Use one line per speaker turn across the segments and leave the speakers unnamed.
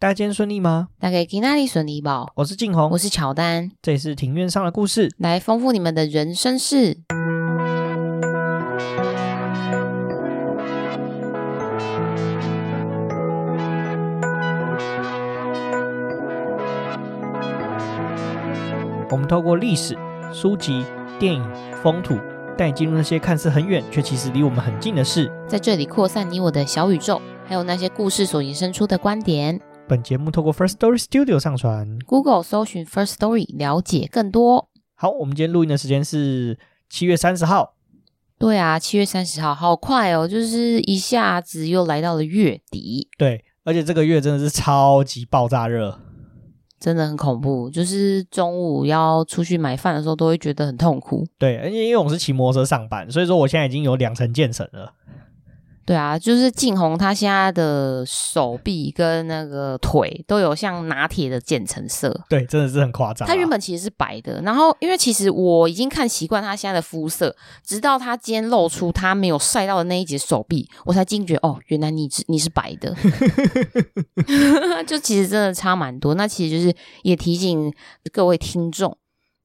大家今天顺利吗？
大家今天顺利吧？
我是静红，
我是乔丹，
这里是庭院上的故事，
来丰富你们的人生事。
我们透过历史、书籍、电影、风土，带你进入那些看似很远却其实离我们很近的事，
在这里扩散你我的小宇宙，还有那些故事所延伸出的观点。
本节目透过 First Story Studio 上传
，Google 搜寻 First Story 了解更多。
好，我们今天录音的时间是七月三十号。
对啊，七月三十号，好快哦，就是一下子又来到了月底。
对，而且这个月真的是超级爆炸热，
真的很恐怖。就是中午要出去买饭的时候，都会觉得很痛苦。
对，而且因为我是骑摩托车上班，所以说我现在已经有两层建成了。
对啊，就是静红，他现在的手臂跟那个腿都有像拿铁的渐层色。
对，真的是很夸张啊。
他原本其实是白的，然后因为其实我已经看习惯他现在的肤色，直到他今天露出他没有晒到的那一截手臂，我才惊觉哦，原来你是你是白的。就其实真的差蛮多。那其实就是也提醒各位听众。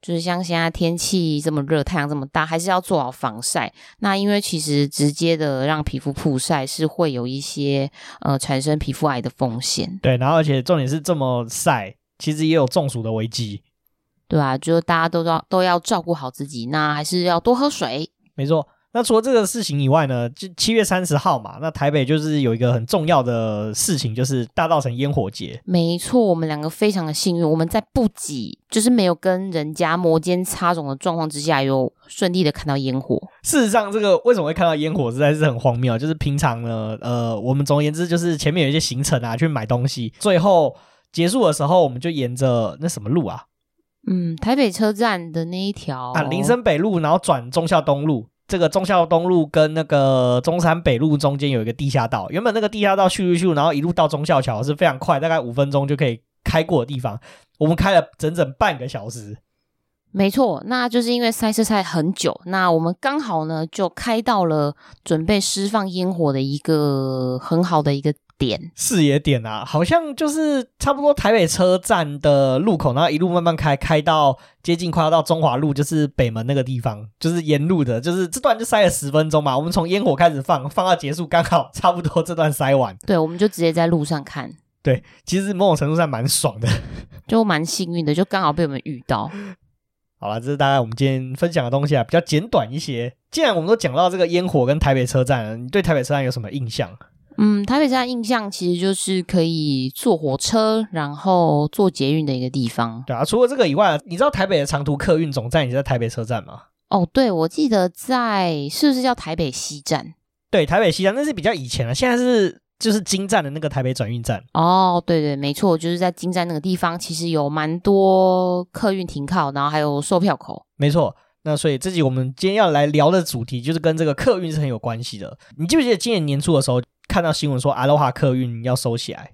就是像现在天气这么热，太阳这么大，还是要做好防晒。那因为其实直接的让皮肤曝晒是会有一些呃产生皮肤癌的风险。
对，然后而且重点是这么晒，其实也有中暑的危机。
对啊，就大家都要都要照顾好自己，那还是要多喝水。
没错。那除了这个事情以外呢，就七月三十号嘛，那台北就是有一个很重要的事情，就是大稻城烟火节。
没错，我们两个非常的幸运，我们在不挤，就是没有跟人家摩肩擦踵的状况之下，有顺利的看到烟火。
事实上，这个为什么会看到烟火，实在是很荒谬。就是平常呢，呃，我们总而言之，就是前面有一些行程啊，去买东西，最后结束的时候，我们就沿着那什么路啊，
嗯，台北车站的那一条
啊，林森北路，然后转忠孝东路。这个忠孝东路跟那个中山北路中间有一个地下道，原本那个地下道咻咻咻，然后一路到忠孝桥是非常快，大概五分钟就可以开过的地方，我们开了整整半个小时。
没错，那就是因为塞车塞很久，那我们刚好呢就开到了准备释放烟火的一个很好的一个点，
视野点啊，好像就是差不多台北车站的路口，然后一路慢慢开，开到接近快要到中华路，就是北门那个地方，就是沿路的，就是这段就塞了十分钟嘛。我们从烟火开始放，放到结束，刚好差不多这段塞完。
对，我们就直接在路上看。
对，其实某种程度上蛮爽的，
就蛮幸运的，就刚好被我们遇到。
好了，这是大概我们今天分享的东西啊，比较简短一些。既然我们都讲到这个烟火跟台北车站了，你对台北车站有什么印象？
嗯，台北车站印象其实就是可以坐火车，然后坐捷运的一个地方。
对啊，除了这个以外，你知道台北的长途客运总站也在台北车站吗？
哦，对，我记得在是不是叫台北西站？
对，台北西站那是比较以前了，现在是。就是京站的那个台北转运站
哦，对对，没错，就是在京站那个地方，其实有蛮多客运停靠，然后还有售票口。
没错，那所以这集我们今天要来聊的主题就是跟这个客运是很有关系的。你记不记得今年年初的时候看到新闻说阿罗哈客运要收起来？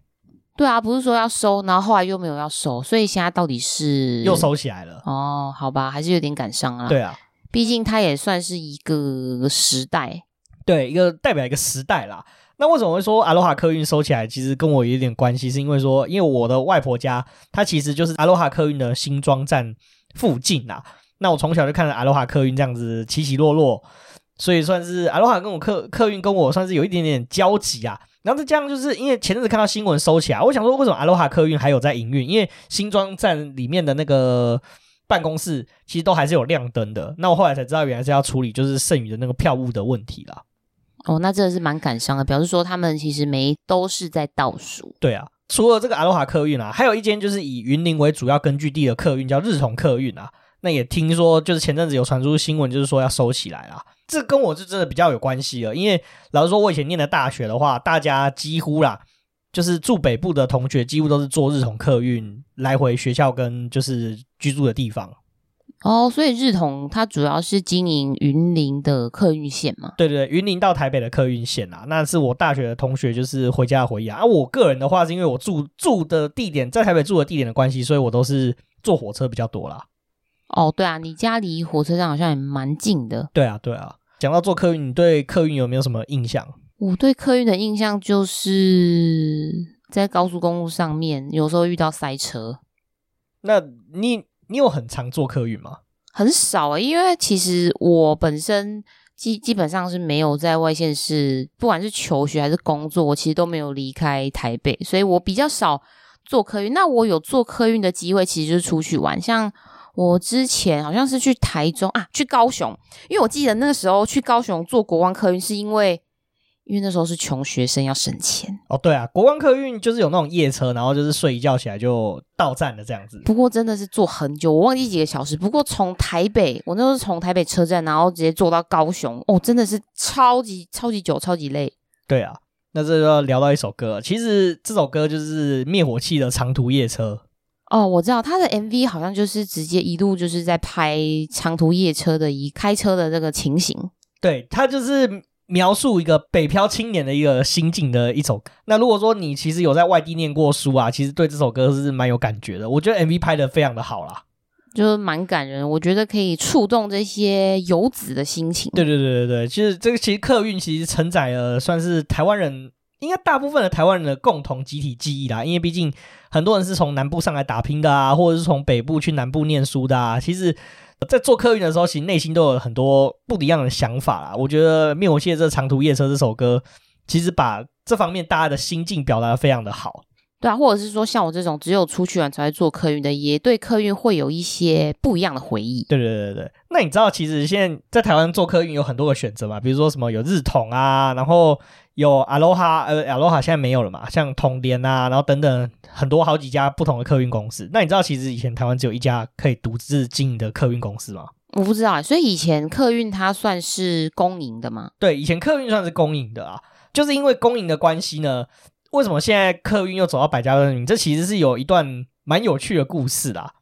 对啊，不是说要收，然后后来又没有要收，所以现在到底是
又收起来了？
哦，好吧，还是有点感伤啊。
对啊，
毕竟它也算是一个时代，
对，一个代表一个时代啦。那为什么会说阿罗哈客运收起来？其实跟我有一点关系，是因为说，因为我的外婆家，它其实就是阿罗哈客运的新庄站附近啦。那我从小就看着阿罗哈客运这样子起起落落，所以算是阿罗哈跟我客客运跟我算是有一点点交集啊。然后再加上就是因为前阵子看到新闻收起来，我想说为什么阿罗哈客运还有在营运？因为新庄站里面的那个办公室其实都还是有亮灯的。那我后来才知道，原来是要处理就是剩余的那个票务的问题啦。
哦，那真的是蛮感伤的，表示说他们其实没都是在倒数。
对啊，除了这个阿罗哈客运啊，还有一间就是以云林为主要根据地的客运叫日同客运啊。那也听说就是前阵子有传出新闻，就是说要收起来啦。这跟我是真的比较有关系了，因为老实说，我以前念的大学的话，大家几乎啦，就是住北部的同学几乎都是坐日统客运来回学校跟就是居住的地方。
哦，所以日统它主要是经营云林的客运线嘛？
对对对，云林到台北的客运线啊，那是我大学的同学就是回家的回忆啊。而我个人的话，是因为我住住的地点在台北住的地点的关系，所以我都是坐火车比较多啦。
哦，对啊，你家离火车站好像也蛮近的。
对啊，对啊。讲到坐客运，你对客运有没有什么印象？
我对客运的印象就是，在高速公路上面，有时候遇到塞车。
那你你有很常坐客运吗？
很少欸，因为其实我本身基基本上是没有在外县市，不管是求学还是工作，我其实都没有离开台北，所以我比较少坐客运。那我有坐客运的机会，其实就是出去玩，像我之前好像是去台中啊，去高雄，因为我记得那个时候去高雄坐国光客运，是因为。因为那时候是穷学生，要省钱
哦。对啊，国光客运就是有那种夜车，然后就是睡一觉起来就到站了这样子。
不过真的是坐很久，我忘记几个小时。不过从台北，我那时候是从台北车站，然后直接坐到高雄，哦，真的是超级超级久，超级累。
对啊，那这就要聊到一首歌。其实这首歌就是灭火器的长途夜车。
哦，我知道他的 MV 好像就是直接一路就是在拍长途夜车的一开车的这个情形。
对，他就是。描述一个北漂青年的一个心境的一首歌。那如果说你其实有在外地念过书啊，其实对这首歌是蛮有感觉的。我觉得 MV 拍的非常的好啦，
就是蛮感人。我觉得可以触动这些游子的心情。
对对对对对，其实这个其实客运其实承载了算是台湾人，应该大部分的台湾人的共同集体记忆啦。因为毕竟很多人是从南部上来打拼的啊，或者是从北部去南部念书的啊，其实。在做客运的时候，其实内心都有很多不一样的想法啦。我觉得《灭火器》这长途夜车这首歌，其实把这方面大家的心境表达的非常的好。
对啊，或者是说像我这种只有出去玩才会做客运的，也对客运会有一些不一样的回忆。
对对对对，那你知道其实现在在台湾做客运有很多个选择嘛？比如说什么有日统啊，然后。有阿罗哈，呃，阿罗哈现在没有了嘛？像统联啊，然后等等很多好几家不同的客运公司。那你知道其实以前台湾只有一家可以独自经营的客运公司吗？
我不知道，所以以前客运它算是公营的吗？
对，以前客运算是公营的啊，就是因为公营的关系呢，为什么现在客运又走到百家争鸣？这其实是有一段蛮有趣的故事啦。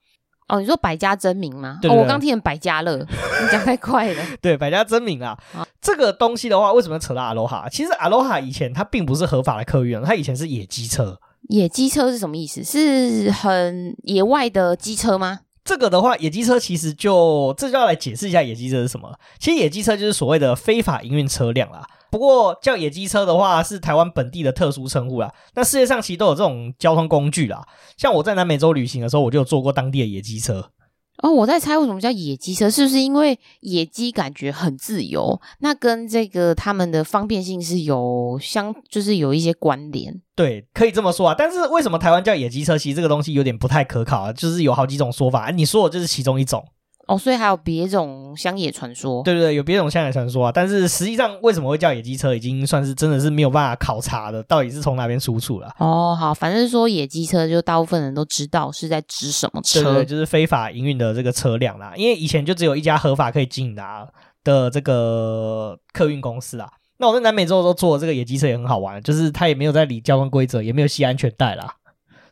哦，你说百家争鸣吗？
对对对，
哦，我刚听成百家乐，你讲太快了。
对，百家争鸣啊，好这个东西的话，为什么扯到阿罗哈？其实阿罗哈以前它并不是合法的客运，它以前是野鸡车。
野鸡车是什么意思？是很野外的机车吗？
这个的话，野鸡车其实就这就要来解释一下野鸡车是什么。其实野鸡车就是所谓的非法营运车辆啦。不过叫野鸡车的话，是台湾本地的特殊称呼啦。那世界上其实都有这种交通工具啦。像我在南美洲旅行的时候，我就有坐过当地的野鸡车。
哦，我在猜为什么叫野鸡车，是不是因为野鸡感觉很自由？那跟这个他们的方便性是有相，就是有一些关联。
对，可以这么说啊。但是为什么台湾叫野鸡车？其实这个东西有点不太可靠啊，就是有好几种说法。你说的就是其中一种。
哦，所以还有别种乡野传说，
对对对，有别种乡野传说啊。但是实际上，为什么会叫野鸡车，已经算是真的是没有办法考察的，到底是从哪边出处了。
哦，好，反正说野鸡车，就大部分人都知道是在指什么车，
对，对，就是非法营运的这个车辆啦。因为以前就只有一家合法可以经营的、啊、的这个客运公司啊。那我在南美洲的时候坐的这个野鸡车也很好玩，就是它也没有在理交通规则，也没有系安全带啦。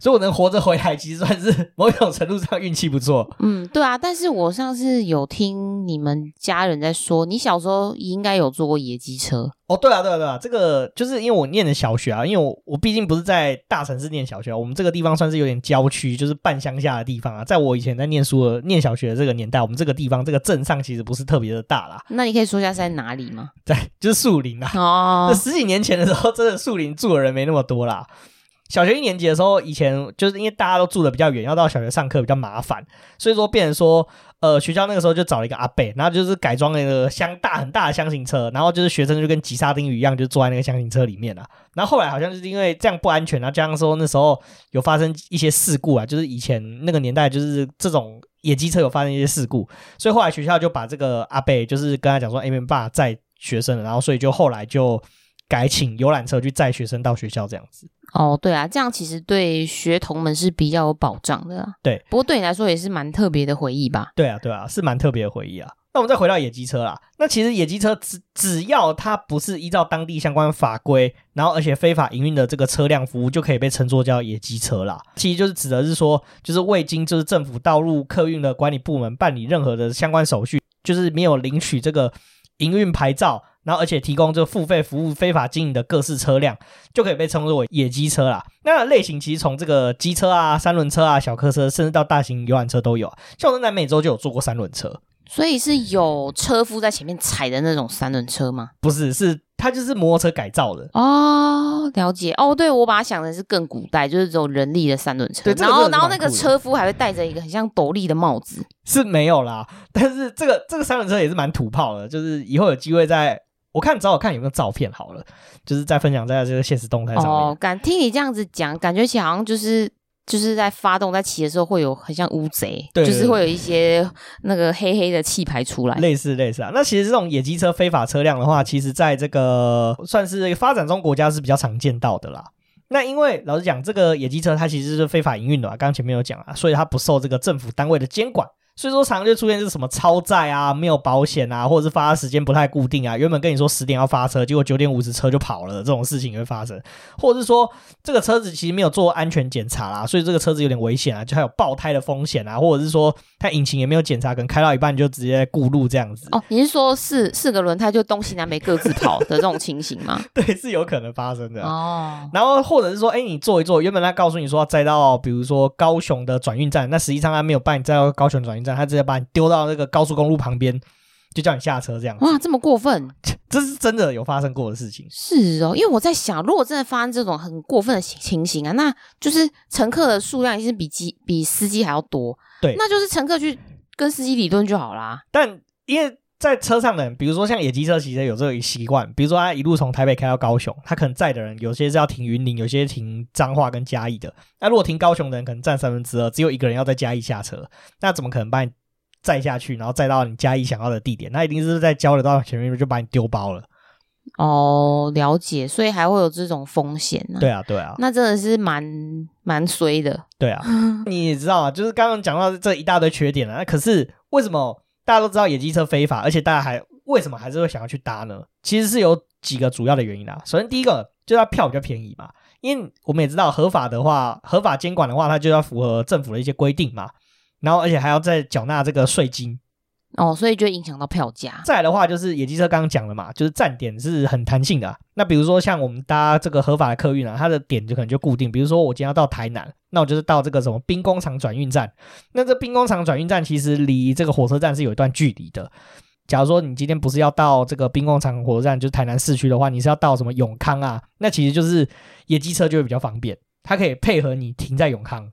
所以我能活着回来，其实算是某种程度上运气不错。
嗯，对啊。但是我上次有听你们家人在说，你小时候应该有坐过野鸡车。
哦，对啊，对啊，对啊。这个就是因为我念的小学啊，因为我我毕竟不是在大城市念小学，我们这个地方算是有点郊区，就是半乡下的地方啊。在我以前在念书的念小学的这个年代，我们这个地方这个镇上其实不是特别的大啦。
那你可以说一下是在哪里吗？
在就是树林啊。哦。那十几年前的时候，真的树林住的人没那么多啦。小学一年级的时候，以前就是因为大家都住的比较远，要到小学上课比较麻烦，所以说变成说，呃，学校那个时候就找了一个阿贝，然后就是改装了一个箱大很大的箱型车，然后就是学生就跟挤沙丁鱼一样，就坐在那个箱型车里面了。然后后来好像就是因为这样不安全，然后加上说那时候有发生一些事故啊，就是以前那个年代就是这种野鸡车有发生一些事故，所以后来学校就把这个阿贝就是跟他讲说，哎，没办法载学生了，然后所以就后来就改请游览车去载学生到学校这样子。
哦，对啊，这样其实对学童们是比较有保障的啊。
对，
不过对你来说也是蛮特别的回忆吧？
对啊，对啊，是蛮特别的回忆啊。那我们再回到野鸡车啦。那其实野鸡车只只要它不是依照当地相关法规，然后而且非法营运的这个车辆服务，就可以被称作叫野鸡车啦。其实就是指的是说，就是未经就是政府道路客运的管理部门办理任何的相关手续，就是没有领取这个营运牌照。然后，而且提供这付费服务、非法经营的各式车辆，就可以被称作为野鸡车啦。那类型其实从这个机车啊、三轮车啊、小客车，甚至到大型游览车都有。像我在南美洲就有坐过三轮车。
所以是有车夫在前面踩的那种三轮车吗？
不是，是它就是摩托车改造的
哦。了解哦，对，我把它想的是更古代，就是这种人力的三轮车。
对，
然后然后那个车夫还会戴着一个很像斗笠的帽子。
是没有啦，但是这个这个三轮车也是蛮土炮的，就是以后有机会再我看找我看有没有照片好了，就是再分享在这个现实动态上面。
哦，感听你这样子讲，感觉起来好像就是。就是在发动在骑的时候会有很像乌贼，对，就是会有一些那个黑黑的气排出来，
类似类似啊。那其实这种野鸡车非法车辆的话，其实在这个算是发展中国家是比较常见到的啦。那因为老实讲，这个野鸡车它其实是非法营运的嘛，刚刚前面有讲啊，所以它不受这个政府单位的监管。所以说，常常就出现是什么超载啊，没有保险啊，或者是发车时间不太固定啊。原本跟你说十点要发车，结果九点五十车就跑了，这种事情也会发生。或者是说，这个车子其实没有做安全检查啦，所以这个车子有点危险啊，就还有爆胎的风险啊。或者是说，它引擎也没有检查，可能开到一半就直接顾路这样子。
哦，你是说四四个轮胎就东西南北各自跑的这种情形吗？
对，是有可能发生的。哦，然后或者是说，哎，你坐一坐，原本他告诉你说要载到，比如说高雄的转运站，那实际上他没有办你载到高雄转运站，他直接把你丢到那个高速公路旁边，就叫你下车这样。
哇，这么过分！
这是真的有发生过的事情。
是哦，因为我在想，如果真的发生这种很过分的情形啊，那就是乘客的数量已经比机比司机还要多。
对，
那就是乘客去跟司机理论就好啦。
但因为在车上的人，比如说像野鸡车，其实有这个习惯，比如说他一路从台北开到高雄，他可能载的人有些是要停云林，有些停彰化跟嘉义的。那如果停高雄的人可能占三分之二，只有一个人要在嘉义下车，那怎么可能把你载下去，然后载到你嘉义想要的地点，那一定是在交流道前面就把你丢包了。
哦，了解，所以还会有这种风险呢？
对啊，对啊，
那真的是蛮蛮衰的。
对啊，你也知道啊，就是刚刚讲到这一大堆缺点了，那可是为什么大家都知道野鸡车非法，而且大家还为什么还是会想要去搭呢？其实是有几个主要的原因啊。首先，第一个就是它票比较便宜嘛，因为我们也知道合法的话，合法监管的话，它就要符合政府的一些规定嘛。然后，而且还要再缴纳这个税金
哦，所以就影响到票价。
再来的话，就是野鸡车刚刚讲了嘛，就是站点是很弹性的。那比如说像我们搭这个合法的客运啊，它的点就可能就固定。比如说我今天要到台南，那我就是到这个什么兵工厂转运站。那这兵工厂转运站其实离这个火车站是有一段距离的。假如说你今天不是要到这个兵工厂火车站，就是台南市区的话，你是要到什么永康啊？那其实就是野鸡车就会比较方便，它可以配合你停在永康。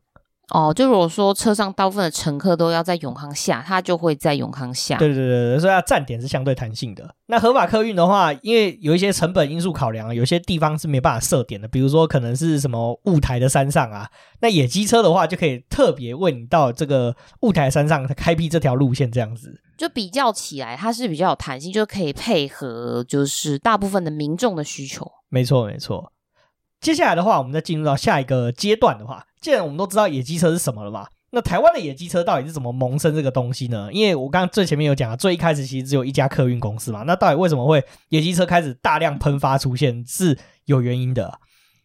哦，就如果说车上大部分的乘客都要在永康下，他就会在永康下。
对对对对，所以它站点是相对弹性的。那合法客运的话，因为有一些成本因素考量，有些地方是没办法设点的，比如说可能是什么雾台的山上啊，那野鸡车的话就可以特别为你到这个雾台山上开辟这条路线，这样子。
就比较起来，它是比较有弹性，就可以配合就是大部分的民众的需求。
没错没错。接下来的话，我们再进入到下一个阶段的话，既然我们都知道野鸡车是什么了嘛，那台湾的野鸡车到底是怎么萌生这个东西呢？因为我刚刚最前面有讲啊，最一开始其实只有一家客运公司嘛，那到底为什么会野鸡车开始大量喷发出现，是有原因的。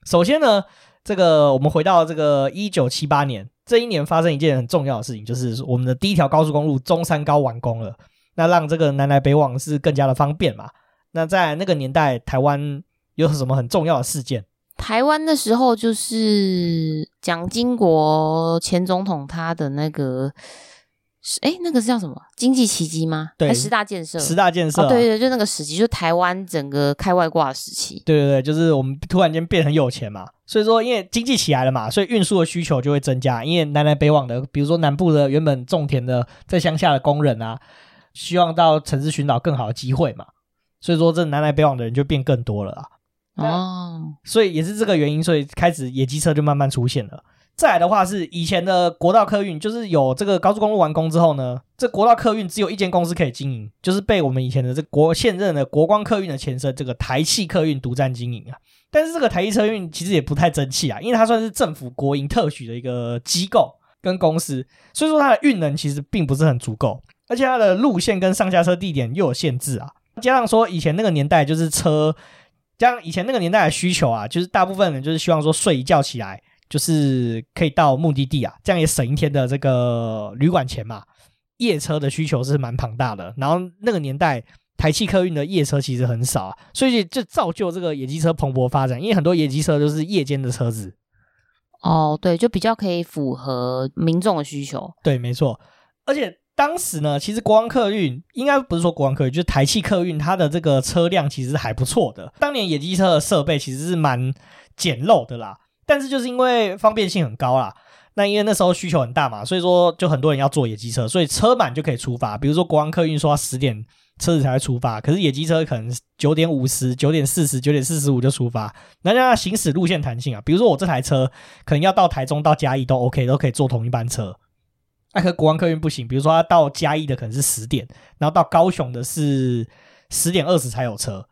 首先呢，这个我们回到这个一九七八年，这一年发生一件很重要的事情，就是我们的第一条高速公路中山高完工了，那让这个南来北往是更加的方便嘛。那在那个年代，台湾有什么很重要的事件？
台湾的时候，就是蒋经国前总统他的那个，哎，那个是叫什么？经济奇迹吗？
对，
十大建设，
十大建设，
哦，对对，就那个时期，就台湾整个开外挂的时期。
对对对，就是我们突然间变很有钱嘛，所以说因为经济起来了嘛，所以运输的需求就会增加。因为南来北往的，比如说南部的原本种田的在乡下的工人啊，希望到城市寻找更好的机会嘛，所以说这南来北往的人就变更多了啊。哦，所以也是这个原因，所以开始野鸡车就慢慢出现了。再来的话是以前的国道客运，就是有这个高速公路完工之后呢，这国道客运只有一间公司可以经营，就是被我们以前的这国现任的国光客运的前身这个台汽客运独占经营啊。但是这个台汽车运其实也不太争气啊，因为它算是政府国营特许的一个机构跟公司，所以说它的运能其实并不是很足够，而且它的路线跟上下车地点又有限制啊，加上说以前那个年代就是车。像以前那个年代的需求啊，就是大部分人就是希望说睡一觉起来，就是可以到目的地啊，这样也省一天的这个旅馆钱嘛。夜车的需求是蛮庞大的，然后那个年代台汽客运的夜车其实很少啊，所以就造就这个野鸡车蓬勃发展，因为很多野鸡车都是夜间的车子。
哦，对，就比较可以符合民众的需求。
对，没错，而且。当时呢，其实国光客运应该不是说国光客运，就是台汽客运，它的这个车辆其实还不错的。当年野鸡车的设备其实是蛮简陋的啦，但是就是因为方便性很高啦。那因为那时候需求很大嘛，所以说就很多人要坐野鸡车，所以车满就可以出发。比如说国光客运说要十点车子才会出发，可是野鸡车可能九点五十、九点四十、九点四十五就出发，那让它行驶路线弹性啊。比如说我这台车可能要到台中到嘉义都 OK，都可以坐同一班车。那和国王客运不行，比如说他到嘉义的可能是十点，然后到高雄的是十点二十才有车，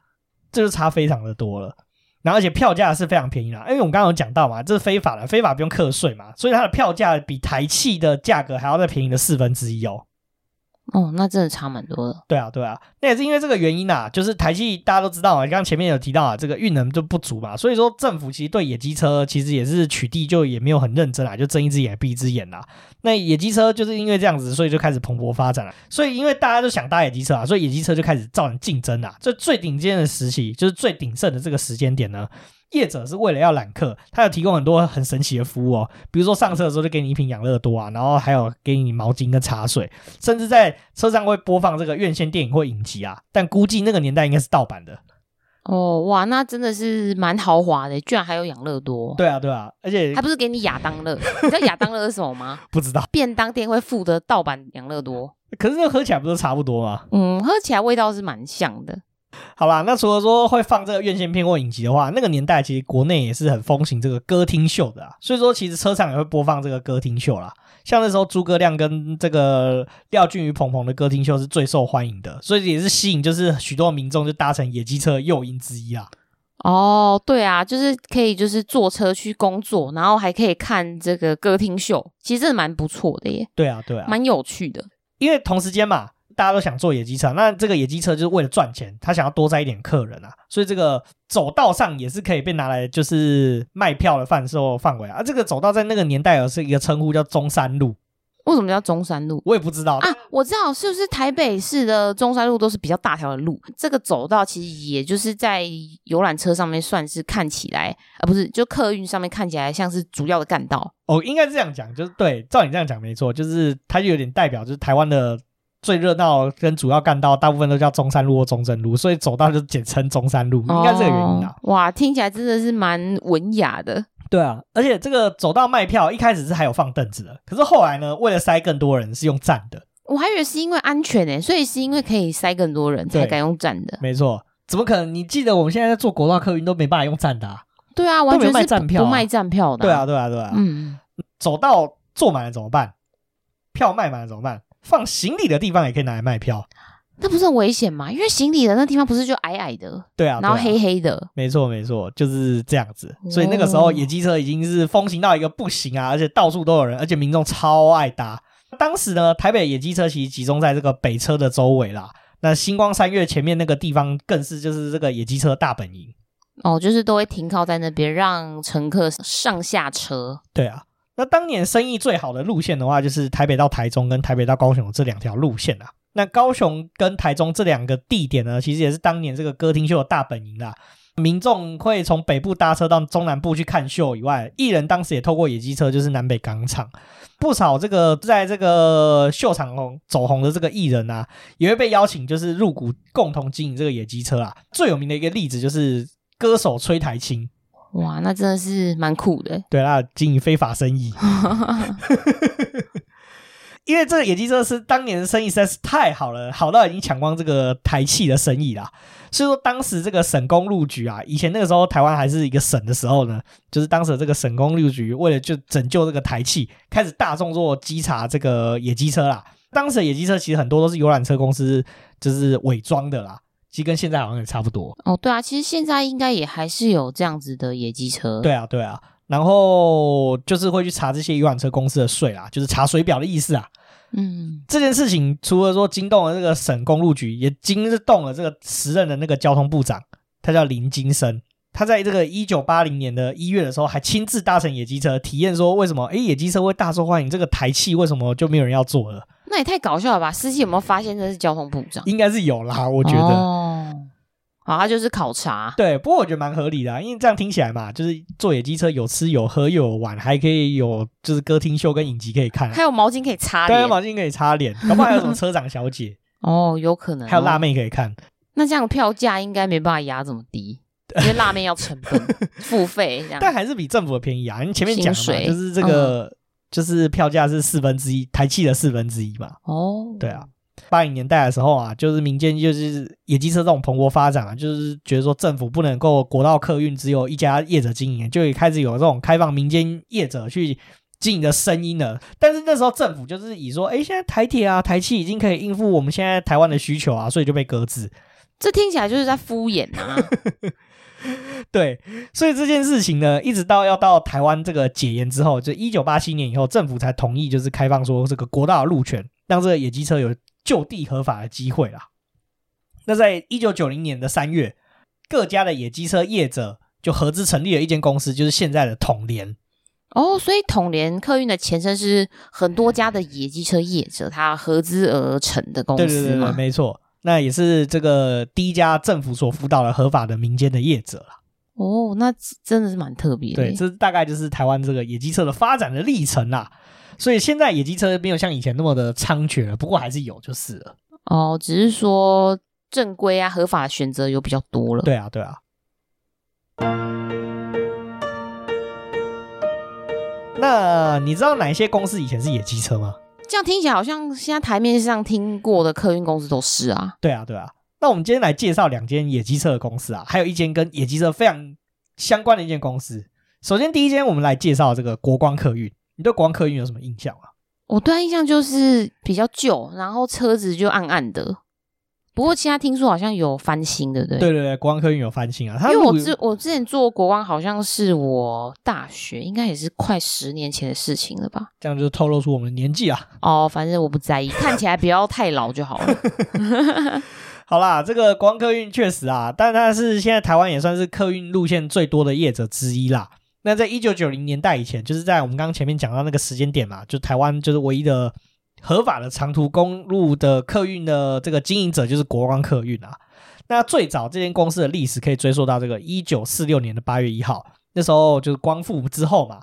这就差非常的多了。然后而且票价是非常便宜啦，因为我们刚刚有讲到嘛，这是非法的，非法不用课税嘛，所以它的票价比台汽的价格还要再便宜的四分之一哦。
哦，那真的差蛮多的。
对啊，对啊，那也是因为这个原因啊，就是台汽大家都知道啊，刚刚前面有提到啊，这个运能就不足嘛，所以说政府其实对野鸡车其实也是取缔，就也没有很认真啊，就睁一只眼闭一只眼啦。那野鸡车就是因为这样子，所以就开始蓬勃发展了。所以因为大家都想搭野鸡车啊，所以野鸡车就开始造成竞争啊。这最顶尖的时期，就是最鼎盛的这个时间点呢。业者是为了要揽客，他有提供很多很神奇的服务哦，比如说上车的时候就给你一瓶养乐多啊，然后还有给你毛巾跟茶水，甚至在车上会播放这个院线电影或影集啊。但估计那个年代应该是盗版的。
哦，哇，那真的是蛮豪华的，居然还有养乐多。
对啊，对啊，而且
他不是给你亚当乐？你知道亚当乐是什么吗？
不知道。
便当店会附的盗版养乐多。
可是那喝起来不是差不多吗？
嗯，喝起来味道是蛮像的。
好啦，那除了说会放这个院线片或影集的话，那个年代其实国内也是很风行这个歌厅秀的啊。所以说，其实车上也会播放这个歌厅秀啦。像那时候诸葛亮跟这个廖俊宇鹏鹏的歌厅秀是最受欢迎的，所以也是吸引就是许多民众就搭乘野鸡车的诱因之一啊。
哦，对啊，就是可以就是坐车去工作，然后还可以看这个歌厅秀，其实真的蛮不错的耶。
对啊，对啊，
蛮有趣的，
因为同时间嘛。大家都想坐野鸡车，那这个野鸡车就是为了赚钱，他想要多载一点客人啊，所以这个走道上也是可以被拿来就是卖票的贩售范围啊。这个走道在那个年代有是一个称呼叫中山路，
为什么叫中山路？
我也不知道
啊。我知道是不是台北市的中山路都是比较大条的路，这个走道其实也就是在游览车上面算是看起来啊，不是就客运上面看起来像是主要的干道
哦，应该是这样讲，就是对，照你这样讲没错，就是它就有点代表就是台湾的。最热闹跟主要干道，大部分都叫中山路或中正路，所以走道就简称中山路，应该是这个原因啊。
哇，听起来真的是蛮文雅的。
对啊，而且这个走道卖票一开始是还有放凳子的，可是后来呢，为了塞更多人，是用站的。
我还以为是因为安全呢，所以是因为可以塞更多人才敢用站的。
没错，怎么可能？你记得我们现在在坐国道客运都没办法用站的啊？
对啊，完全是
卖站票，
不卖站票的。
对啊，对啊，对啊。嗯，走道坐满了怎么办？票卖满了怎么办？放行李的地方也可以拿来卖票，
那不是很危险吗？因为行李的那地方不是就矮矮的，
对啊，
然后黑黑的，
没错没错，就是这样子。所以那个时候野鸡车已经是风行到一个不行啊，而且到处都有人，而且民众超爱搭。当时呢，台北野鸡车其实集中在这个北车的周围啦。那星光三月前面那个地方更是就是这个野鸡车大本营
哦，就是都会停靠在那边让乘客上下车。
对啊。那当年生意最好的路线的话，就是台北到台中跟台北到高雄这两条路线啊。那高雄跟台中这两个地点呢，其实也是当年这个歌厅秀的大本营啦。民众会从北部搭车到中南部去看秀以外，艺人当时也透过野鸡车，就是南北港场，不少这个在这个秀场红走红的这个艺人啊，也会被邀请，就是入股共同经营这个野鸡车啊。最有名的一个例子就是歌手崔台青。
哇，那真的是蛮酷的。
对啦，经营非法生意，因为这个野鸡车是当年的生意实在是太好了，好到已经抢光这个台汽的生意啦。所以说，当时这个省公路局啊，以前那个时候台湾还是一个省的时候呢，就是当时的这个省公路局为了就拯救这个台汽，开始大众做稽查这个野鸡车啦。当时的野鸡车其实很多都是游览车公司就是伪装的啦。其实跟现在好像也差不多
哦，对啊，其实现在应该也还是有这样子的野鸡车，
对啊，对啊，然后就是会去查这些游览车公司的税啦，就是查水表的意思啊。嗯，这件事情除了说惊动了这个省公路局，也惊动了这个时任的那个交通部长，他叫林金生，他在这个一九八零年的一月的时候，还亲自搭乘野鸡车体验说，为什么诶野鸡车会大受欢迎，这个台气为什么就没有人要坐了？
那也太搞笑了吧！司机有没有发现这是交通部长？
应该是有啦，我觉得。
哦，好，他就是考察。
对，不过我觉得蛮合理的，啊，因为这样听起来嘛，就是坐野鸡车有吃有喝又有玩，还可以有就是歌厅秀跟影集可以看，
还有毛巾可以擦脸，
对，毛巾可以擦脸，搞不好还有什么车长小姐
哦，有可能，
还有辣妹可以看。
那这样票价应该没办法压这么低，因为辣妹要成本 付费这样，
但还是比政府的便宜啊。你前面讲的嘛，就是这个、嗯、就是票价是四分之一，台汽的四分之一嘛。哦，对啊。八零年代的时候啊，就是民间就是野鸡车这种蓬勃发展啊，就是觉得说政府不能够国道客运只有一家业者经营，就开始有这种开放民间业者去经营的声音了。但是那时候政府就是以说，哎，现在台铁啊、台汽已经可以应付我们现在台湾的需求啊，所以就被搁置。
这听起来就是在敷衍啊。
对，所以这件事情呢，一直到要到台湾这个解严之后，就一九八七年以后，政府才同意就是开放说这个国道的路权，让这个野鸡车有。就地合法的机会啦。那在一九九零年的三月，各家的野鸡车业者就合资成立了一间公司，就是现在的统联。
哦，所以统联客运的前身是很多家的野鸡车业者，他合资而成的公司。对对对对，
没错。那也是这个第一家政府所辅导的合法的民间的业者啦。
哦，那真的是蛮特别的。
对，这大概就是台湾这个野鸡车的发展的历程啦。所以现在野鸡车没有像以前那么的猖獗了，不过还是有就是了。
哦，只是说正规啊、合法的选择有比较多了。
对啊，对啊。那你知道哪些公司以前是野鸡车吗？
这样听起来好像现在台面上听过的客运公司都是啊。
对啊，对啊。那我们今天来介绍两间野鸡车的公司啊，还有一间跟野鸡车非常相关的一间公司。首先，第一间我们来介绍这个国光客运。你对国光客运有什么印象啊？
我对印象就是比较旧，然后车子就暗暗的。不过其他听说好像有翻新的，对对？
对对对，国光客运有翻新啊。
因为我之我之前做国光，好像是我大学，应该也是快十年前的事情了吧？
这样就透露出我们的年纪啊。
哦，反正我不在意，看起来不要太老就好了。
好啦，这个国光客运确实啊，但它是现在台湾也算是客运路线最多的业者之一啦。那在一九九零年代以前，就是在我们刚刚前面讲到那个时间点嘛，就台湾就是唯一的合法的长途公路的客运的这个经营者就是国光客运啊。那最早这间公司的历史可以追溯到这个一九四六年的八月一号，那时候就是光复之后嘛，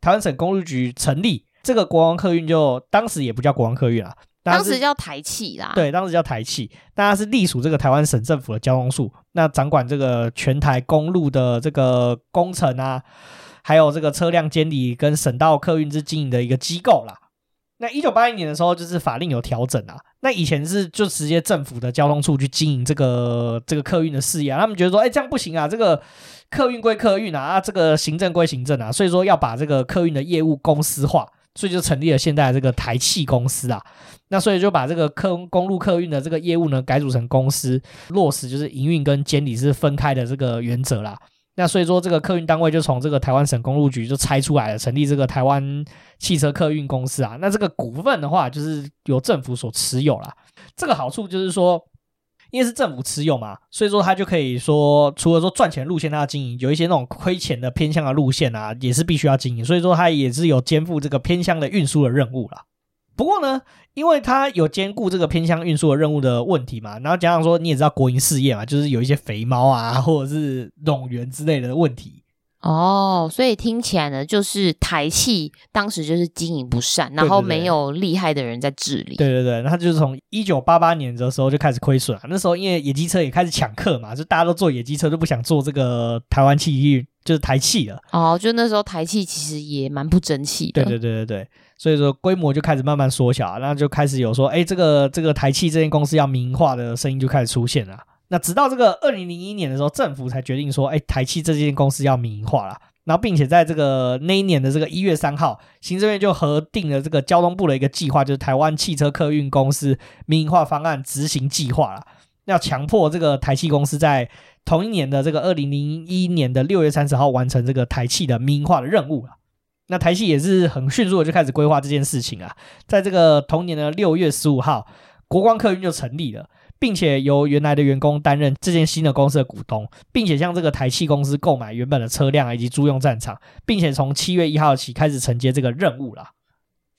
台湾省公路局成立，这个国光客运就当时也不叫国光客运啊。
当时叫台汽啦，
对，当时叫台汽，大家是隶属这个台湾省政府的交通处，那掌管这个全台公路的这个工程啊，还有这个车辆监理跟省道客运之经营的一个机构啦。那一九八一年的时候，就是法令有调整啊，那以前是就直接政府的交通处去经营这个这个客运的事业啊，他们觉得说，哎，这样不行啊，这个客运归客运啊，啊，这个行政归行政啊，所以说要把这个客运的业务公司化。所以就成立了现在这个台汽公司啊，那所以就把这个客公路客运的这个业务呢改组成公司，落实就是营运跟监理是分开的这个原则啦。那所以说这个客运单位就从这个台湾省公路局就拆出来了，成立这个台湾汽车客运公司啊。那这个股份的话就是由政府所持有啦。这个好处就是说。因为是政府持有嘛，所以说他就可以说，除了说赚钱路线他要经营，有一些那种亏钱的偏向的路线啊，也是必须要经营。所以说他也是有肩负这个偏向的运输的任务啦。不过呢，因为他有兼顾这个偏向运输的任务的问题嘛，然后加上说你也知道国营事业嘛，就是有一些肥猫啊，或者是冗员之类的问题。
哦，所以听起来呢，就是台汽当时就是经营不善，然后没有厉害的人在治理。
对对对，那他就是从一九八八年的时候就开始亏损了。那时候因为野鸡车也开始抢客嘛，就大家都坐野鸡车，都不想坐这个台湾汽运，就是台汽了。
哦，就那时候台汽其实也蛮不争气的。
对对对对对，所以说规模就开始慢慢缩小，然后就开始有说，哎，这个这个台汽这间公司要民营化的声音就开始出现了。那直到这个二零零一年的时候，政府才决定说，哎，台汽这间公司要民营化了。然后，并且在这个那一年的这个一月三号，行政院就核定了这个交通部的一个计划，就是台湾汽车客运公司民营化方案执行计划了。要强迫这个台汽公司在同一年的这个二零零一年的六月三十号完成这个台汽的民营化的任务了。那台汽也是很迅速的就开始规划这件事情啊，在这个同年的六月十五号，国光客运就成立了。并且由原来的员工担任这间新的公司的股东，并且向这个台汽公司购买原本的车辆以及租用战场，并且从七月一号起开始承接这个任务了。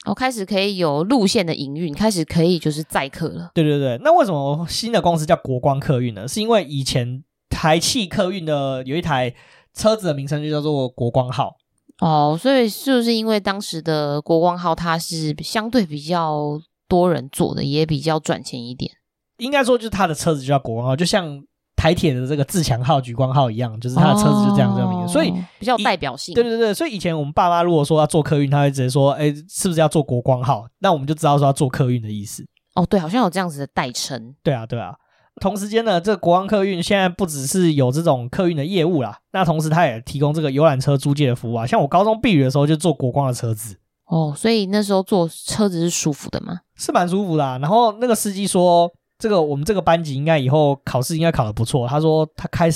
哦，开始可以有路线的营运，开始可以就是载客了。
对对对，那为什么新的公司叫国光客运呢？是因为以前台汽客运的有一台车子的名称就叫做国光号。
哦，所以是不是因为当时的国光号它是相对比较多人坐的，也比较赚钱一点？
应该说，就是他的车子就叫国光号，就像台铁的这个自强号、莒光号一样，就是他的车子就这样这个名字，所以
比较代表性。
对对对，所以以前我们爸妈如果说要坐客运，他会直接说：“哎，是不是要坐国光号？”那我们就知道说要坐客运的意思。
哦，对，好像有这样子的代称。
对啊，对啊。同时间呢，这个国光客运现在不只是有这种客运的业务啦，那同时他也提供这个游览车租借的服务啊。像我高中毕业的时候就坐国光的车子
哦，所以那时候坐车子是舒服的吗？
是蛮舒服的啊。然后那个司机说，这个我们这个班级应该以后考试应该考得不错。他说他开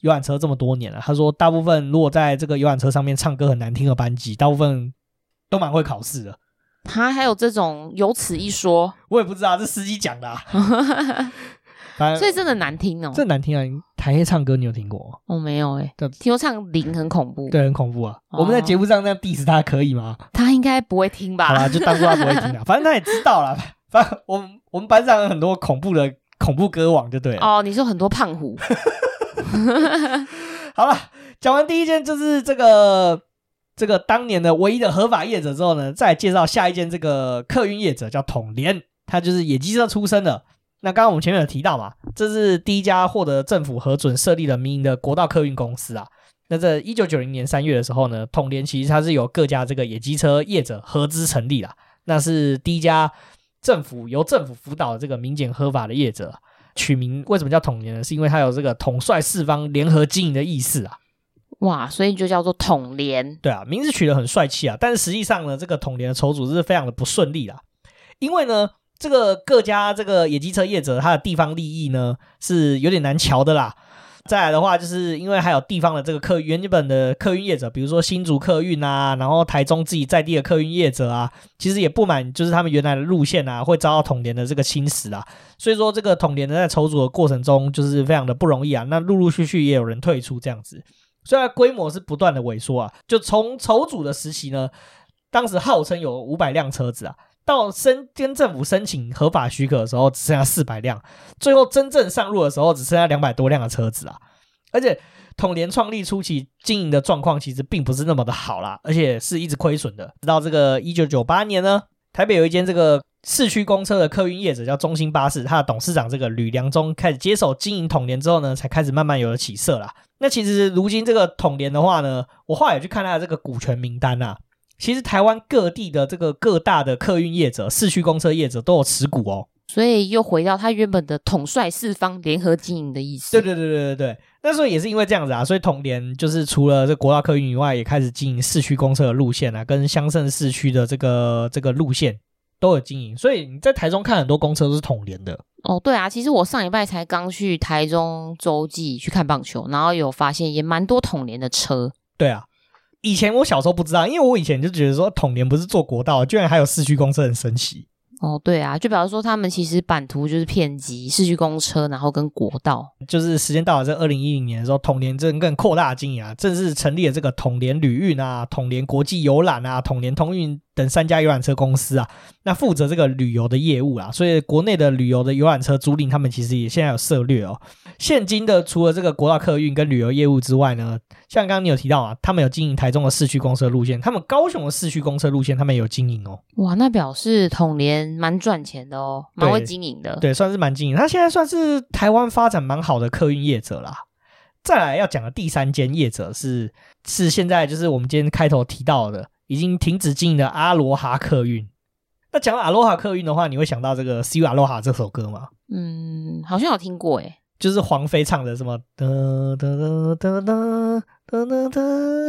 游览车这么多年了，他说大部分如果在这个游览车上面唱歌很难听的班级，大部分都蛮会考试的。
他还有这种有此一说，
我也不知道，这司机讲的啊。
所以真的难听哦，
这难听啊！台黑唱歌你有听过？
我、哦、没有哎、欸，听说唱零很恐怖，
对，很恐怖啊！哦、我们在节目上那样 diss 他可以吗？
他应该不会听吧？
好啦，就当做他不会听了。反正他也知道了。我们我们班上有很多恐怖的恐怖歌王，就对了。
哦，你说很多胖虎。
好了，讲完第一件就是这个这个当年的唯一的合法业者之后呢，再介绍下一件这个客运业者叫统联，他就是野鸡车出身的。那刚刚我们前面有提到嘛，这是第一家获得政府核准设立的民营的国道客运公司啊。那在一九九零年三月的时候呢，统联其实它是由各家这个野鸡车业者合资成立啦。那是第一家政府由政府辅导的这个民检合法的业者啊。取名为什么叫统联呢？是因为它有这个统帅四方联合经营的意思啊。
哇，所以就叫做统联。
对啊，名字取得很帅气啊。但是实际上呢，这个统联的筹组是非常的不顺利啦，因为呢。这个各家这个野鸡车业者，他的地方利益呢是有点难瞧的啦。再来的话，就是因为还有地方的这个客原本的客运业者，比如说新竹客运啊，然后台中自己在地的客运业者啊，其实也不满，就是他们原来的路线啊会遭到统联的这个侵蚀啊。所以说，这个统联呢在筹组的过程中，就是非常的不容易啊。那陆陆续续也有人退出这样子，虽然规模是不断的萎缩啊。就从筹组的时期呢，当时号称有五百辆车子啊。到申跟政府申请合法许可的时候，只剩下四百辆；最后真正上路的时候，只剩下两百多辆的车子啊！而且统联创立初期经营的状况其实并不是那么的好啦，而且是一直亏损的。直到这个一九九八年呢，台北有一间这个市区公车的客运业者叫中兴巴士，他的董事长这个吕良忠开始接手经营统联之后呢，才开始慢慢有了起色啦。那其实如今这个统联的话呢，我后来也去看他的这个股权名单啊。其实台湾各地的这个各大的客运业者、市区公车业者都有持股哦，
所以又回到他原本的统帅四方联合经营的意思。
对对对对对对，那时候也是因为这样子啊，所以统联就是除了这国道客运以外，也开始经营市区公车的路线啊，跟乡镇市区的这个这个路线都有经营。所以你在台中看很多公车都是统联的。
哦，对啊，其实我上礼拜才刚去台中洲际去看棒球，然后有发现也蛮多统联的车。
对啊。以前我小时候不知道，因为我以前就觉得说统联不是做国道，居然还有市区公车，很神奇。
哦，对啊，就表示说他们其实版图就是遍及市区公车，然后跟国道。
就是时间到了在二零一零年的时候，统联正更扩大经营啊，正式成立了这个统联旅运啊、统联国际游览啊、统联通运等三家游览车公司啊，那负责这个旅游的业务啊，所以国内的旅游的游览车租赁，他们其实也现在有涉略哦。现今的除了这个国道客运跟旅游业务之外呢，像刚刚你有提到啊，他们有经营台中的市区公车路线，他们高雄的市区公车路线，他们也有经营哦。
哇，那表示统联蛮赚钱的哦，蛮会经营的。
对，算是蛮经营。他现在算是台湾发展蛮好的客运业者啦。再来要讲的第三间业者是是现在就是我们今天开头提到的，已经停止经营的阿罗哈客运。那讲到阿罗哈客运的话，你会想到这个《See You Aloha》这首歌吗？
嗯，好像有听过诶。
就是黄飞唱的什么哒哒哒哒哒哒哒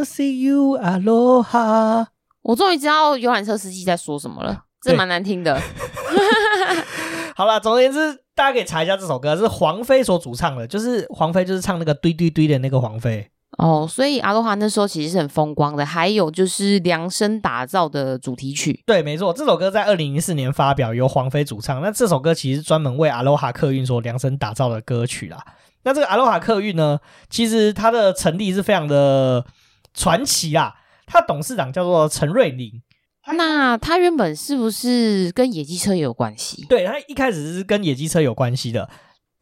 ，See you Aloha。
我终于知道游览车司机在说什么了，这蛮难听的。
好了，总而言之，大家可以查一下这首歌，是黄妃所主唱的，就是黄妃就是唱那个堆堆堆的那个黄妃。
哦，所以阿罗哈那时候其实是很风光的，还有就是量身打造的主题曲。
对，没错，这首歌在二零零四年发表，由黄妃主唱。那这首歌其实专门为阿罗哈客运所量身打造的歌曲啦。那这个阿罗哈客运呢，其实它的成立是非常的传奇啊。它董事长叫做陈瑞麟。
那他原本是不是跟野鸡车也有关系？
对，他一开始是跟野鸡车有关系的。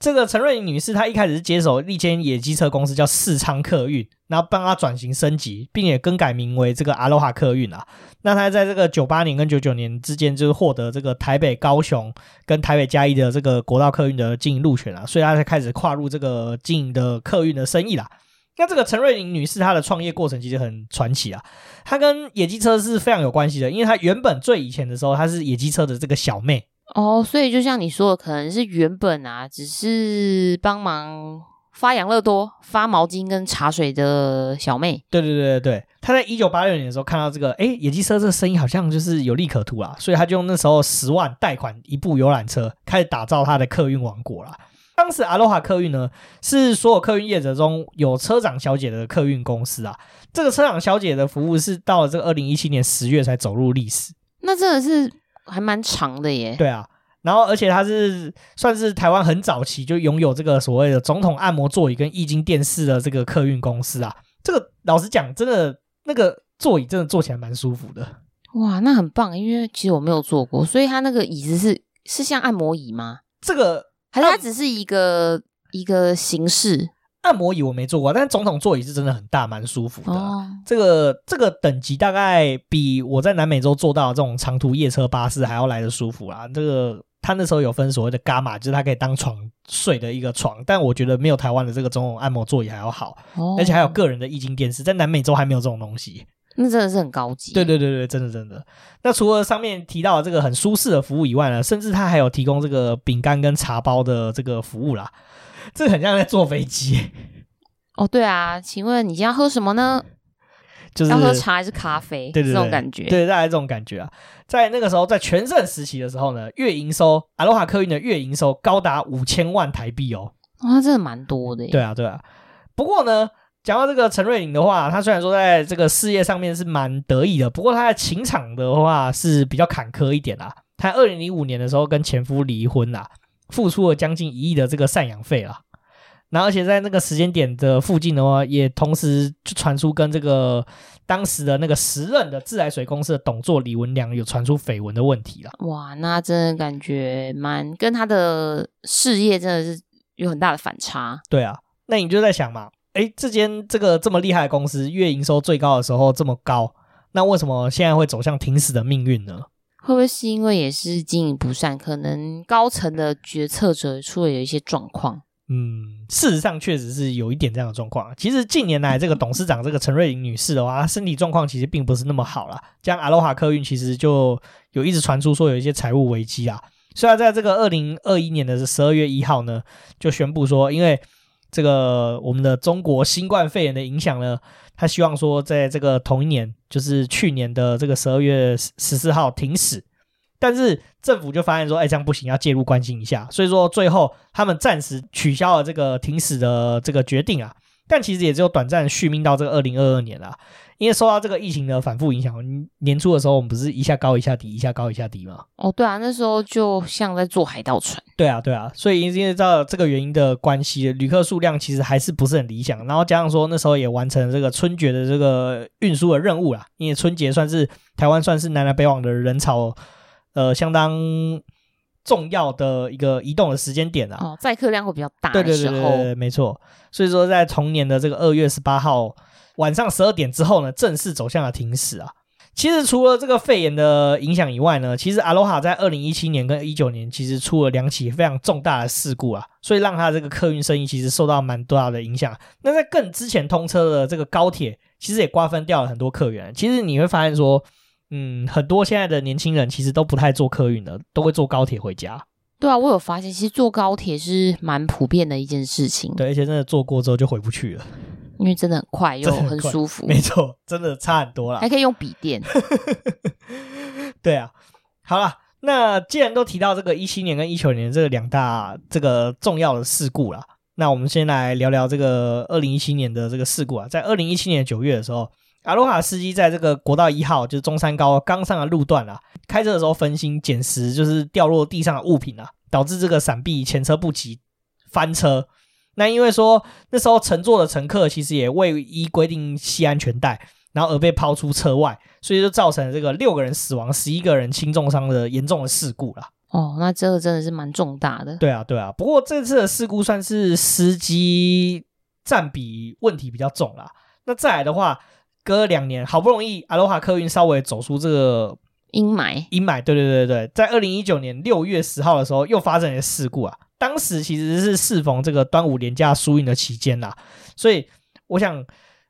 这个陈瑞玲女士，她一开始是接手一间野鸡车公司，叫世昌客运，然后帮她转型升级，并且更改名为这个阿罗哈客运啊。那她在这个九八年跟九九年之间，就是获得这个台北、高雄跟台北嘉义的这个国道客运的经营路权啊，所以她才开始跨入这个经营的客运的生意啦。那这个陈瑞玲女士，她的创业过程其实很传奇啊。她跟野鸡车是非常有关系的，因为她原本最以前的时候，她是野鸡车的这个小妹。
哦，所以就像你说的，可能是原本啊，只是帮忙发养乐多、发毛巾跟茶水的小妹。
对对对对对，他在一九八六年的时候看到这个，哎，野鸡车这个生意好像就是有利可图啦，所以他就用那时候十万贷款一部游览车，开始打造他的客运王国啦。当时阿罗哈客运呢，是所有客运业者中有车长小姐的客运公司啊。这个车长小姐的服务是到了这个二零一七年十月才走入历史。
那真的是。还蛮长的耶，
对啊，然后而且它是算是台湾很早期就拥有这个所谓的总统按摩座椅跟液晶电视的这个客运公司啊。这个老实讲，真的那个座椅真的坐起来蛮舒服的。
哇，那很棒，因为其实我没有坐过，所以它那个椅子是是像按摩椅吗？
这个
还是它只是一个一个形式？
按摩椅我没坐过，但是总统座椅是真的很大，蛮舒服的。
哦、
这个这个等级大概比我在南美洲坐到这种长途夜车巴士还要来的舒服啦。这个他那时候有分所谓的伽马，就是它可以当床睡的一个床，但我觉得没有台湾的这个总统按摩座椅还要好，
哦，
而且还有个人的液晶电视，在南美洲还没有这种东西。
那真的是很高级。
对对对对，真的真的。那除了上面提到的这个很舒适的服务以外呢，甚至它还有提供这个饼干跟茶包的这个服务啦。这很像在坐飞机。
哦，对啊，请问你今天要喝什么呢？
就是
要喝茶还是咖啡？
对对对，
这种感觉，
对，大概这种感觉啊。在那个时候，在全盛时期的时候呢，月营收，阿罗哈客运的月营收高达五千万台币哦。
哇，真的蛮多的耶。
对啊，对啊。不过呢，讲到这个陈瑞玲的话，他虽然说在这个事业上面是蛮得意的，不过他在情场的话是比较坎坷一点啦。他二零零五年的时候跟前夫离婚啦，付出了将近一亿的这个赡养费啊。然后，而且在那个时间点的附近的话，也同时就传出跟这个当时的那个时任的自来水公司的董座李文良有传出绯闻的问题了。
哇，那真的感觉蛮跟他的事业真的是有很大的反差。
对啊，那你就在想嘛，诶，这间这个这么厉害的公司，月营收最高的时候这么高，那为什么现在会走向停死的命运呢？
会不会是因为也是经营不善，可能高层的决策者出了有一些状况？
嗯，事实上确实是有一点这样的状况。其实近年来，这个董事长这个陈瑞玲女士的话，她身体状况其实并不是那么好啦。像阿罗哈客运其实就有一直传出说有一些财务危机啊。虽然在这个二零二一年的十二月一号呢，就宣布说，因为这个我们的中国新冠肺炎的影响呢，他希望说在这个同一年，就是去年的这个十二月十四号停驶。但是政府就发现说，哎，这样不行，要介入关心一下。所以说，最后他们暂时取消了这个停驶的这个决定啊。但其实也只有短暂续命到这个二零二二年了。因为受到这个疫情的反复影响，年初的时候我们不是一下高一下低，一下高一下低吗？
哦，对啊，那时候就像在坐海盗船。
对啊，对啊。所以因为照这个原因的关系，旅客数量其实还是不是很理想。然后加上说那时候也完成了这个春节的这个运输的任务啦。因为春节算是台湾算是南来北往的人潮。呃，相当重要的一个移动的时间点啊，
哦，载客量会比较大的时候，
对对对对，没错。所以说，在同年的这个二月十八号晚上十二点之后呢，正式走向了停驶啊。其实除了这个肺炎的影响以外呢，其实阿罗哈在二零一七年跟一九年其实出了两起非常重大的事故啊，所以让他这个客运生意其实受到蛮大的影响。那在更之前通车的这个高铁，其实也瓜分掉了很多客源。其实你会发现说。嗯，很多现在的年轻人其实都不太坐客运的，都会坐高铁回家。
对啊，我有发现，其实坐高铁是蛮普遍的一件事情。
对，而且真的坐过之后就回不去了，
因为真的很快又很舒服。
没错，真的差很多了，
还可以用笔电。
对啊，好了，那既然都提到这个一七年跟一九年这个两大这个重要的事故了，那我们先来聊聊这个二零一七年的这个事故啊，在二零一七年九月的时候。阿罗卡司机在这个国道一号，就是中山高刚上的路段啊，开车的时候分心捡拾，就是掉落地上的物品啊，导致这个闪避前车不及翻车。那因为说那时候乘坐的乘客其实也未依规定系安全带，然后而被抛出车外，所以就造成了这个六个人死亡、十一个人轻重伤的严重的事故了。
哦，那这个真的是蛮重大的。
对啊，对啊。不过这次的事故算是司机占比问题比较重啦。那再来的话，隔两年好不容易阿罗哈客运稍微走出这个
阴霾，
阴霾。对对对对，在二零一九年六月十号的时候，又发生了一个事故啊。当时其实是适逢这个端午连假输运的期间啦，所以我想。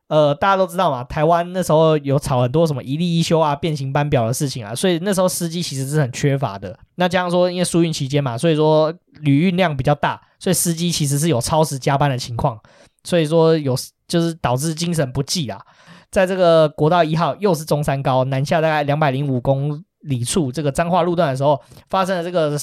呃，大家都知道嘛，台湾那时候有炒很多什么一例一休啊、变形班表的事情啊，所以那时候司机其实是很缺乏的。那加上说，因为输运期间嘛，所以说旅运量比较大，所以司机其实是有超时加班的情况，所以说有就是导致精神不济啊。在这个国道一号又是中山高南下大概两百零五公里处这个彰化路段的时候，发生了这个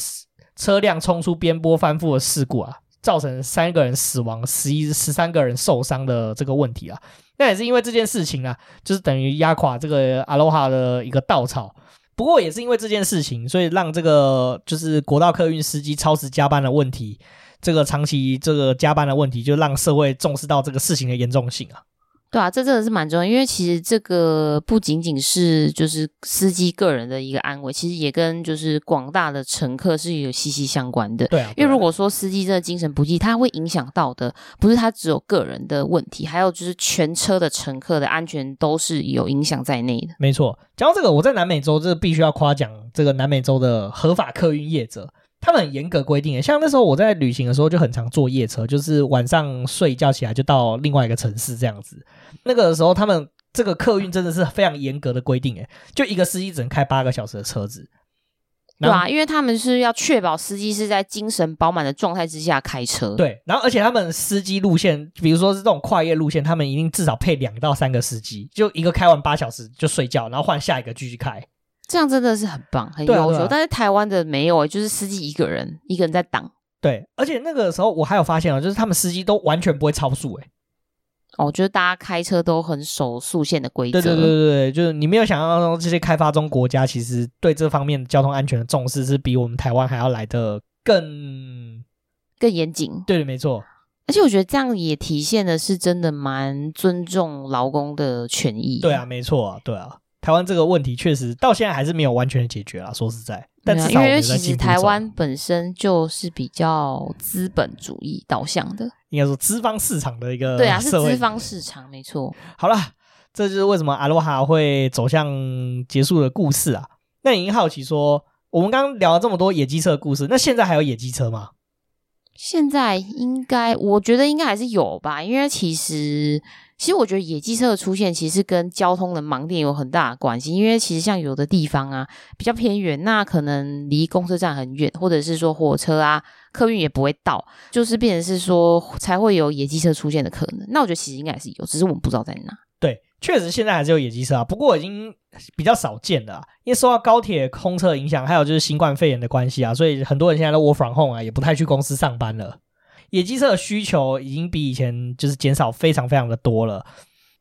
车辆冲出边坡翻覆的事故啊，造成三个人死亡、十一十三个人受伤的这个问题啊。那也是因为这件事情啊，就是等于压垮这个阿罗哈的一个稻草。不过也是因为这件事情，所以让这个就是国道客运司机超时加班的问题，这个长期这个加班的问题，就让社会重视到这个事情的严重性啊。
对啊，这真的是蛮重要，因为其实这个不仅仅是就是司机个人的一个安危，其实也跟就是广大的乘客是有息息相关的。
对啊，
因为如果说司机真的精神不济，他会影响到的不是他只有个人的问题，还有就是全车的乘客的安全都是有影响在内的。
没错，讲到这个，我在南美洲这必须要夸奖这个南美洲的合法客运业者。他们很严格规定诶，像那时候我在旅行的时候就很常坐夜车，就是晚上睡一觉起来就到另外一个城市这样子。那个时候他们这个客运真的是非常严格的规定哎，就一个司机只能开八个小时的车子。
对啊，因为他们是要确保司机是在精神饱满的状态之下开车。
对，然后而且他们司机路线，比如说是这种跨越路线，他们一定至少配两到三个司机，就一个开完八小时就睡觉，然后换下一个继续开。
这样真的是很棒，很优秀。啊啊、但是台湾的没有，就是司机一个人，一个人在挡。
对，而且那个时候我还有发现啊，就是他们司机都完全不会超速，哎。
哦，就是大家开车都很守速线的规则。
对对对对对，就是你没有想象中这些开发中国家其实对这方面交通安全的重视是比我们台湾还要来的更
更严谨。
对的，没错。
而且我觉得这样也体现的是真的蛮尊重劳工的权益。
对啊，没错啊，对啊。台湾这个问题确实到现在还是没有完全的解决啊，说实在，但至少我们在。因为其实台湾
本身就是比较资本主义导向的，
应该说资方市场的一个
对啊，是资方市场没错。
好了，这就是为什么阿罗哈会走向结束的故事啊。那你好奇说，我们刚刚聊了这么多野鸡车的故事，那现在还有野鸡车吗？
现在应该，我觉得应该还是有吧，因为其实。其实我觉得野鸡车的出现，其实跟交通的盲点有很大的关系。因为其实像有的地方啊，比较偏远，那可能离公车站很远，或者是说火车啊、客运也不会到，就是变成是说才会有野鸡车出现的可能。那我觉得其实应该还是有，只是我们不知道在哪。
对，确实现在还是有野鸡车啊，不过已经比较少见了，因为受到高铁空车的影响，还有就是新冠肺炎的关系啊，所以很多人现在都 work from home 啊，也不太去公司上班了。野鸡车的需求已经比以前就是减少非常非常的多了，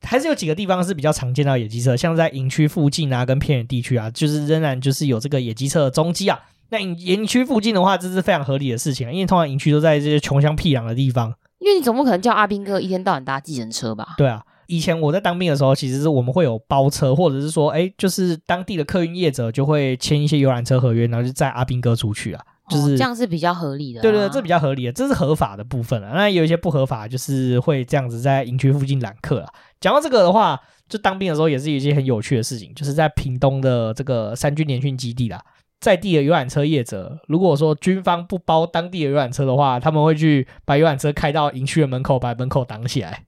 还是有几个地方是比较常见到野鸡车，像在营区附近啊，跟偏远地区啊，就是仍然就是有这个野鸡车的踪迹啊。那营营区附近的话，这是非常合理的事情啊，因为通常营区都在这些穷乡僻壤的地方。
因为你总不可能叫阿兵哥一天到晚搭计程车吧？
对啊，以前我在当兵的时候，其实是我们会有包车，或者是说，哎，就是当地的客运业者就会签一些游览车合约，然后就载阿兵哥出去啊。就是、哦、这
样是比较合理的、啊，
对对，这比较合理的，这是合法的部分了。那有一些不合法，就是会这样子在营区附近揽客啊。讲到这个的话，就当兵的时候也是一件很有趣的事情，就是在屏东的这个三军联训基地啦，在地的游览车业者，如果说军方不包当地的游览车的话，他们会去把游览车开到营区的门口，把门口挡起来。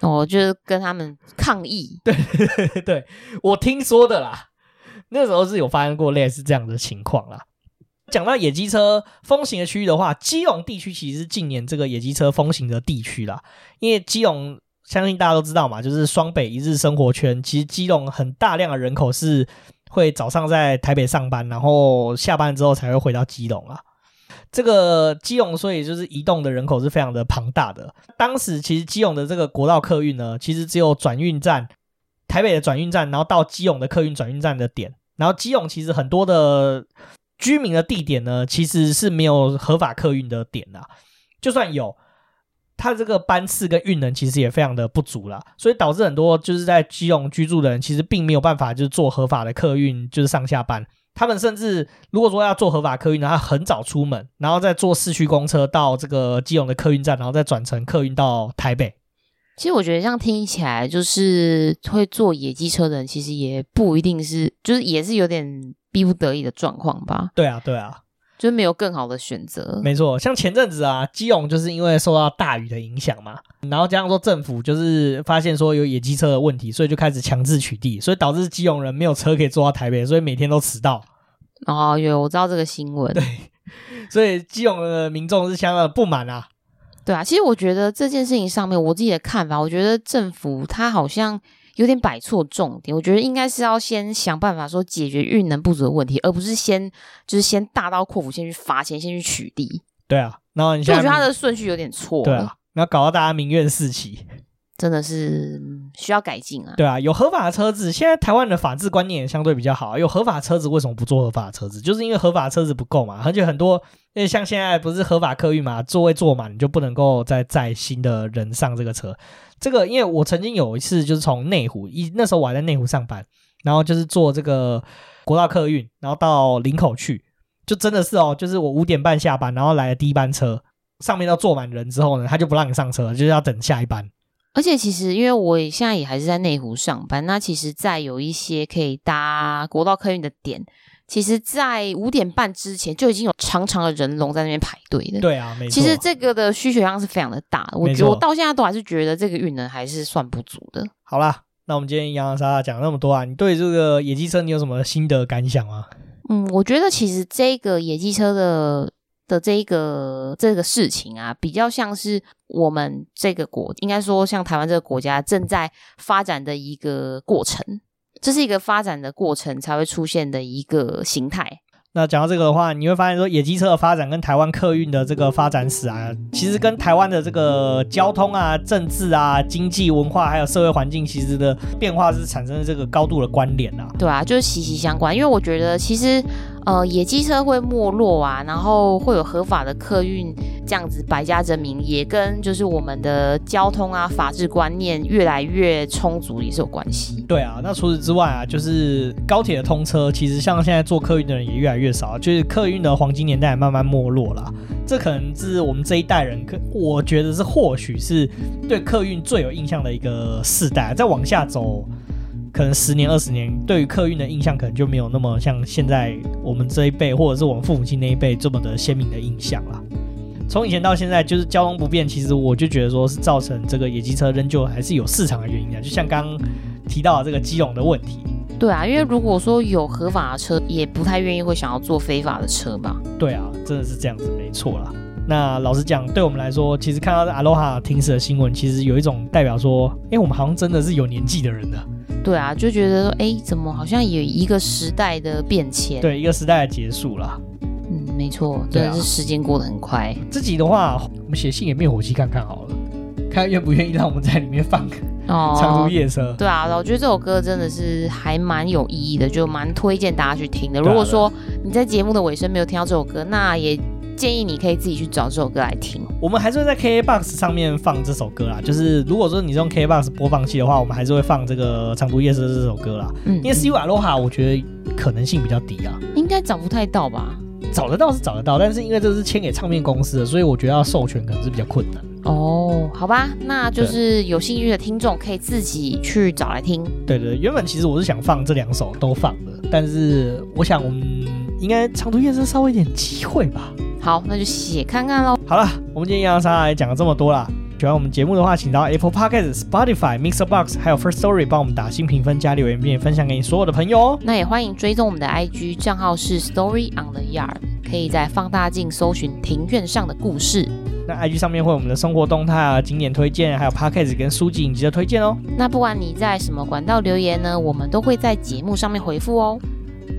我，就是跟他们抗
议。对对，我听说的啦，那时候是有发生过类似这样的情况啦。讲到野鸡车风行的区域的话，基隆地区其实是近年这个野鸡车风行的地区啦。因为基隆相信大家都知道嘛，就是双北一日生活圈。其实基隆很大量的人口是会早上在台北上班，然后下班之后才会回到基隆啊。这个基隆所以就是移动的人口是非常的庞大的。当时其实基隆的这个国道客运呢，其实只有转运站，台北的转运站，然后到基隆的客运转运站的点。然后基隆其实很多的。居民的地点呢，其实是没有合法客运的点啦。就算有，它这个班次跟运能其实也非常的不足啦，所以导致很多就是在基隆居住的人，其实并没有办法就是做合法的客运，就是上下班。他们甚至如果说要坐合法客运，然后很早出门，然后再坐市区公车到这个基隆的客运站，然后再转乘客运到台北。
其实我觉得这样听起来，就是会坐野鸡车的人，其实也不一定是，就是也是有点逼不得已的状况吧。
对啊，对啊。
就没有更好的选择。
没错，像前阵子啊，基隆就是因为受到大雨的影响嘛，然后加上说政府就是发现说有野鸡车的问题，所以就开始强制取缔，所以导致基隆人没有车可以坐到台北，所以每天都迟到。
哦，有，我知道这个新闻。
对，所以基隆的民众是相当的不满啊。
对啊，其实我觉得这件事情上面，我自己的看法，我觉得政府他好像。有点摆错重点，我觉得应该是要先想办法说解决运能不足的问题，而不是先就是先大刀阔斧先去罚钱，先去取缔。
对啊，然后你现在
我觉得他的顺序有点错。
对啊，然后搞到大家民怨四起。
真的是需要改进啊！
对啊，有合法的车子，现在台湾的法治观念也相对比较好。有合法的车子，为什么不坐合法的车子？就是因为合法的车子不够嘛。而且很多，因为像现在不是合法客运嘛，座位坐满你就不能够再载新的人上这个车。这个，因为我曾经有一次就是从内湖，一那时候我还在内湖上班，然后就是坐这个国道客运，然后到林口去，就真的是哦，就是我五点半下班，然后来了第一班车，上面都坐满人之后呢，他就不让你上车，就是要等下一班。
而且其实，因为我现在也还是在内湖上班，那其实，在有一些可以搭国道客运的点，其实，在五点半之前就已经有长长的人龙在那边排队的。
对啊，没错。
其实这个的需求量是非常的大，我我到现在都还是觉得这个运能还是算不足的。
好啦，那我们今天洋洋洒洒讲那么多啊，你对这个野鸡车你有什么心得感想吗？
嗯，我觉得其实这个野鸡车的。的这一个这个事情啊，比较像是我们这个国，应该说像台湾这个国家正在发展的一个过程，这是一个发展的过程才会出现的一个形态。
那讲到这个的话，你会发现说，野鸡车的发展跟台湾客运的这个发展史啊，其实跟台湾的这个交通啊、政治啊、经济文化还有社会环境，其实的变化是产生了这个高度的关联啊。
对啊，就是息息相关。因为我觉得其实。呃，野鸡车会没落啊，然后会有合法的客运这样子百家争鸣，也跟就是我们的交通啊、法治观念越来越充足也是有关系。
对啊，那除此之外啊，就是高铁的通车，其实像现在坐客运的人也越来越少，就是客运的黄金年代慢慢没落了。这可能是我们这一代人，可我觉得是或许是对客运最有印象的一个世代。再往下走。可能十年二十年，对于客运的印象可能就没有那么像现在我们这一辈，或者是我们父母亲那一辈这么的鲜明的印象了。从以前到现在，就是交通不便，其实我就觉得说是造成这个野鸡车仍旧还是有市场的原因的。就像刚刚提到的这个基隆的问题。
对啊，因为如果说有合法的车，也不太愿意会想要坐非法的车吧。
对啊，真的是这样子，没错啦。那老实讲，对我们来说，其实看到 Aloha 停驶的新闻，其实有一种代表说，哎，我们好像真的是有年纪的人了。
对啊，就觉得说，哎，怎么好像有一个时代的变迁？
对，一个时代的结束了。
嗯，没错，真的是时间过得很快。
自己的话，我们写信给灭火器看看好了，看愿不愿意让我们在里面放哦，长途夜车。
对啊，我觉得这首歌真的是还蛮有意义的，就蛮推荐大家去听的。如果说你在节目的尾声没有听到这首歌，那也。建议你可以自己去找这首歌来听。我们还是会在 KKBOX 上面放这首歌啦。就是如果说你是用 KKBOX 播放器的话，我们还是会放这个《长途夜色》这首歌啦。嗯，因为 See You Aloha 我觉得可能性比较低啊。应该找不太到吧？
找得到是找得到，但是因为这是签给唱片公司的，所以我觉得要授权可能是比较困难。
哦，好吧，那就是有兴趣的听众可以自己去找来听。
对对，原本其实我是想放这两首都放的，但是我想我们应该《长途夜色》稍微一点机会吧。
好，那就写看看喽。
好了，我们今天洋洋洒洒也讲了这么多啦。喜欢我们节目的话，请到 Apple Podcast、Spotify、Mixer Box 还有 First Story 帮我们打新评分、加留言，并且分享给你所有的朋友哦。
那也欢迎追踪我们的 IG 账号是 Story on the Yard，可以在放大镜搜寻庭院上的故事。
那 IG 上面会有我们的生活动态啊、景点推荐，还有 Podcast 跟书籍影集的推荐哦。
那不管你在什么管道留言呢，我们都会在节目上面回复哦。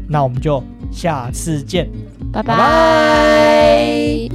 那我们就下次见，
拜拜。